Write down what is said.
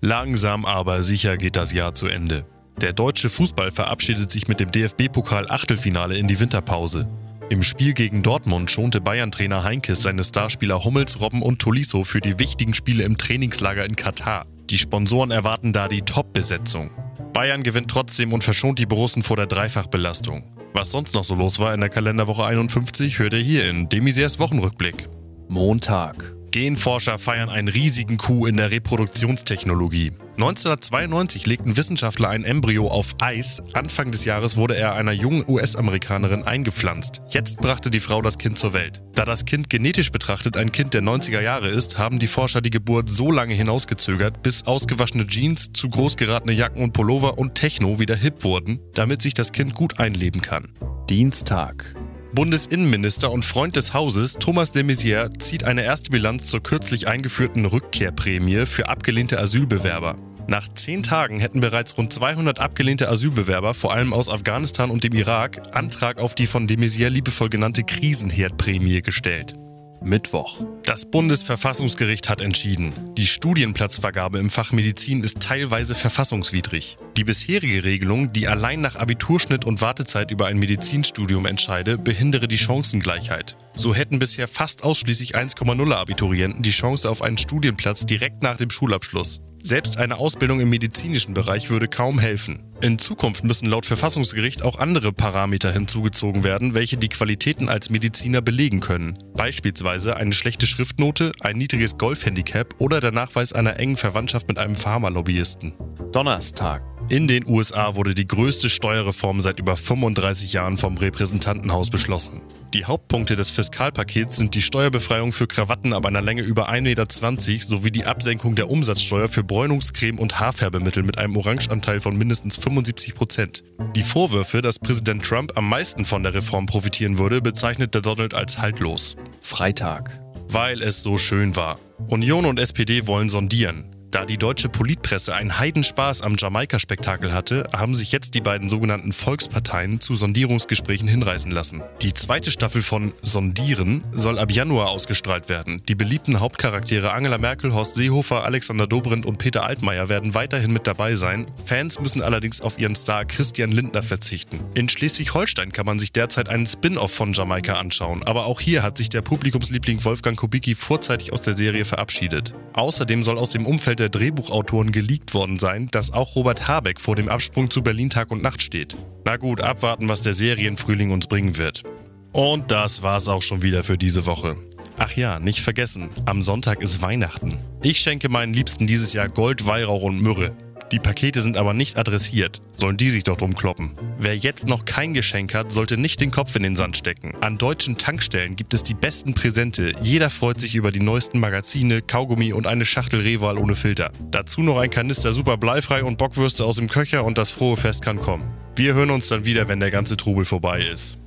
Langsam aber sicher geht das Jahr zu Ende. Der deutsche Fußball verabschiedet sich mit dem DFB-Pokal-Achtelfinale in die Winterpause. Im Spiel gegen Dortmund schonte Bayern-Trainer Heinkes seine Starspieler Hummels, Robben und Tolisso für die wichtigen Spiele im Trainingslager in Katar. Die Sponsoren erwarten da die Top-Besetzung. Bayern gewinnt trotzdem und verschont die Borussen vor der Dreifachbelastung. Was sonst noch so los war in der Kalenderwoche 51, hört ihr hier in Demisiers Wochenrückblick. Montag. Genforscher feiern einen riesigen Coup in der Reproduktionstechnologie. 1992 legten Wissenschaftler ein Embryo auf Eis. Anfang des Jahres wurde er einer jungen US-Amerikanerin eingepflanzt. Jetzt brachte die Frau das Kind zur Welt. Da das Kind genetisch betrachtet ein Kind der 90er Jahre ist, haben die Forscher die Geburt so lange hinausgezögert, bis ausgewaschene Jeans, zu groß geratene Jacken und Pullover und Techno wieder hip wurden, damit sich das Kind gut einleben kann. Dienstag. Bundesinnenminister und Freund des Hauses Thomas de Maizière zieht eine erste Bilanz zur kürzlich eingeführten Rückkehrprämie für abgelehnte Asylbewerber. Nach zehn Tagen hätten bereits rund 200 abgelehnte Asylbewerber, vor allem aus Afghanistan und dem Irak, Antrag auf die von de Maizière liebevoll genannte Krisenherdprämie gestellt. Mittwoch. Das Bundesverfassungsgericht hat entschieden, die Studienplatzvergabe im Fach Medizin ist teilweise verfassungswidrig. Die bisherige Regelung, die allein nach Abiturschnitt und Wartezeit über ein Medizinstudium entscheide, behindere die Chancengleichheit. So hätten bisher fast ausschließlich 1,0 Abiturienten die Chance auf einen Studienplatz direkt nach dem Schulabschluss. Selbst eine Ausbildung im medizinischen Bereich würde kaum helfen. In Zukunft müssen laut Verfassungsgericht auch andere Parameter hinzugezogen werden, welche die Qualitäten als Mediziner belegen können. Beispielsweise eine schlechte Schriftnote, ein niedriges Golfhandicap oder der Nachweis einer engen Verwandtschaft mit einem Pharmalobbyisten. Donnerstag. In den USA wurde die größte Steuerreform seit über 35 Jahren vom Repräsentantenhaus beschlossen. Die Hauptpunkte des Fiskalpakets sind die Steuerbefreiung für Krawatten ab einer Länge über 1,20 Meter sowie die Absenkung der Umsatzsteuer für Bräunungscreme und Haarfärbemittel mit einem Orangeanteil von mindestens 75 Prozent. Die Vorwürfe, dass Präsident Trump am meisten von der Reform profitieren würde, bezeichnete Donald als haltlos. Freitag. Weil es so schön war. Union und SPD wollen sondieren. Da die deutsche Politpresse einen Heidenspaß am Jamaika-Spektakel hatte, haben sich jetzt die beiden sogenannten Volksparteien zu Sondierungsgesprächen hinreißen lassen. Die zweite Staffel von Sondieren soll ab Januar ausgestrahlt werden. Die beliebten Hauptcharaktere Angela Merkel, Horst Seehofer, Alexander Dobrindt und Peter Altmaier werden weiterhin mit dabei sein. Fans müssen allerdings auf ihren Star Christian Lindner verzichten. In Schleswig-Holstein kann man sich derzeit einen Spin-off von Jamaika anschauen, aber auch hier hat sich der Publikumsliebling Wolfgang Kubicki vorzeitig aus der Serie verabschiedet. Außerdem soll aus dem Umfeld der Drehbuchautoren geleakt worden sein, dass auch Robert Habeck vor dem Absprung zu Berlin Tag und Nacht steht. Na gut, abwarten, was der Serienfrühling uns bringen wird. Und das war's auch schon wieder für diese Woche. Ach ja, nicht vergessen, am Sonntag ist Weihnachten. Ich schenke meinen Liebsten dieses Jahr Gold, Weihrauch und Myrrhe. Die Pakete sind aber nicht adressiert. Sollen die sich doch drum kloppen. Wer jetzt noch kein Geschenk hat, sollte nicht den Kopf in den Sand stecken. An deutschen Tankstellen gibt es die besten Präsente. Jeder freut sich über die neuesten Magazine, Kaugummi und eine Schachtel Rehwahl ohne Filter. Dazu noch ein Kanister super bleifrei und Bockwürste aus dem Köcher und das frohe Fest kann kommen. Wir hören uns dann wieder, wenn der ganze Trubel vorbei ist.